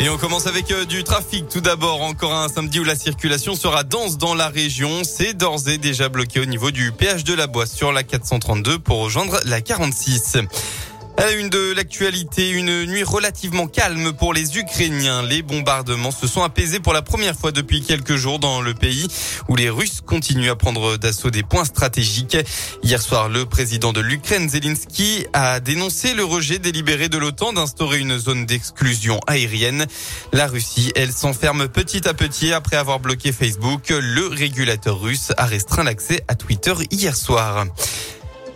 Et on commence avec euh, du trafic. Tout d'abord, encore un samedi où la circulation sera dense dans la région. C'est d'ores et déjà bloqué au niveau du péage de la Boisse sur la 432 pour rejoindre la 46. La une de l'actualité, une nuit relativement calme pour les Ukrainiens. Les bombardements se sont apaisés pour la première fois depuis quelques jours dans le pays où les Russes continuent à prendre d'assaut des points stratégiques. Hier soir, le président de l'Ukraine, Zelensky, a dénoncé le rejet délibéré de l'OTAN d'instaurer une zone d'exclusion aérienne. La Russie, elle s'enferme petit à petit après avoir bloqué Facebook. Le régulateur russe a restreint l'accès à Twitter hier soir.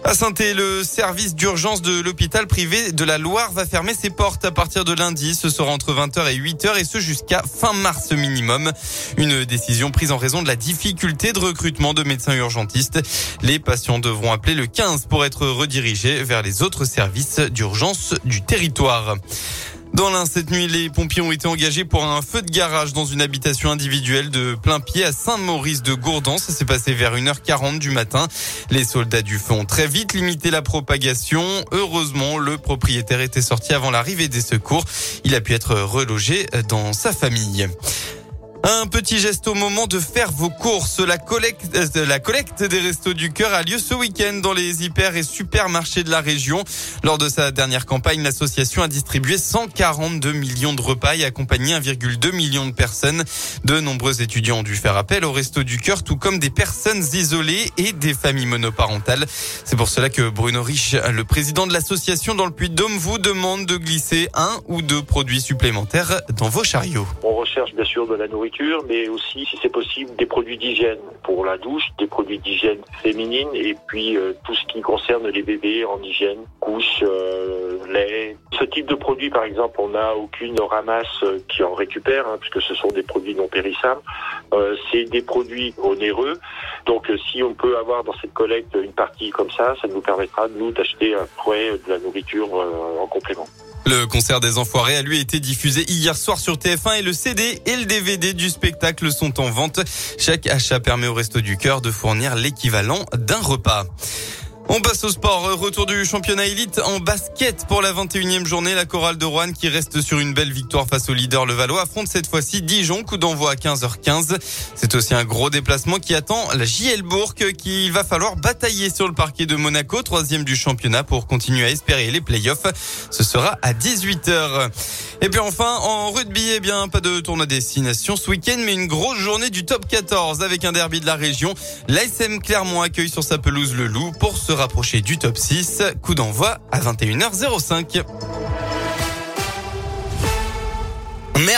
À saint le service d'urgence de l'hôpital privé de la Loire va fermer ses portes à partir de lundi. Ce sera entre 20h et 8h et ce jusqu'à fin mars minimum. Une décision prise en raison de la difficulté de recrutement de médecins urgentistes. Les patients devront appeler le 15 pour être redirigés vers les autres services d'urgence du territoire. Dans l'un, cette nuit, les pompiers ont été engagés pour un feu de garage dans une habitation individuelle de plein pied à Saint-Maurice de Gourdan. Ça s'est passé vers 1h40 du matin. Les soldats du feu ont très vite limité la propagation. Heureusement, le propriétaire était sorti avant l'arrivée des secours. Il a pu être relogé dans sa famille. Un petit geste au moment de faire vos courses. La collecte, euh, la collecte des restos du cœur a lieu ce week-end dans les hyper et supermarchés de la région. Lors de sa dernière campagne, l'association a distribué 142 millions de repas et accompagné 1,2 million de personnes. De nombreux étudiants ont dû faire appel au resto du cœur, tout comme des personnes isolées et des familles monoparentales. C'est pour cela que Bruno Rich, le président de l'association dans le Puy-de-Dôme, vous demande de glisser un ou deux produits supplémentaires dans vos chariots. Recherche bien sûr de la nourriture mais aussi, si c'est possible, des produits d'hygiène pour la douche, des produits d'hygiène féminine, et puis euh, tout ce qui concerne les bébés en hygiène, couches, euh, lait. Ce type de produits, par exemple, on n'a aucune ramasse euh, qui en récupère, hein, puisque ce sont des produits non périssables. c'est des produits onéreux. Donc, si on peut avoir dans cette collecte une partie comme ça, ça nous permettra, de nous, d'acheter après de la nourriture en complément. Le concert des Enfoirés a lui été diffusé hier soir sur TF1 et le CD et le DVD du spectacle sont en vente. Chaque achat permet au Resto du Cœur de fournir l'équivalent d'un repas. On passe au sport. Retour du championnat élite en basket pour la 21e journée. La chorale de Rouen qui reste sur une belle victoire face au leader Levallois affronte cette fois-ci Dijon. Coup d'envoi à 15h15. C'est aussi un gros déplacement qui attend la JL Bourg qu'il va falloir batailler sur le parquet de Monaco, troisième du championnat pour continuer à espérer les playoffs. Ce sera à 18h. Et puis enfin, en rugby, eh bien, pas de tournoi destination ce week-end, mais une grosse journée du top 14 avec un derby de la région. L'ASM Clermont accueille sur sa pelouse le Loup pour se rapprocher du top 6. Coup d'envoi à 21h05. Merci.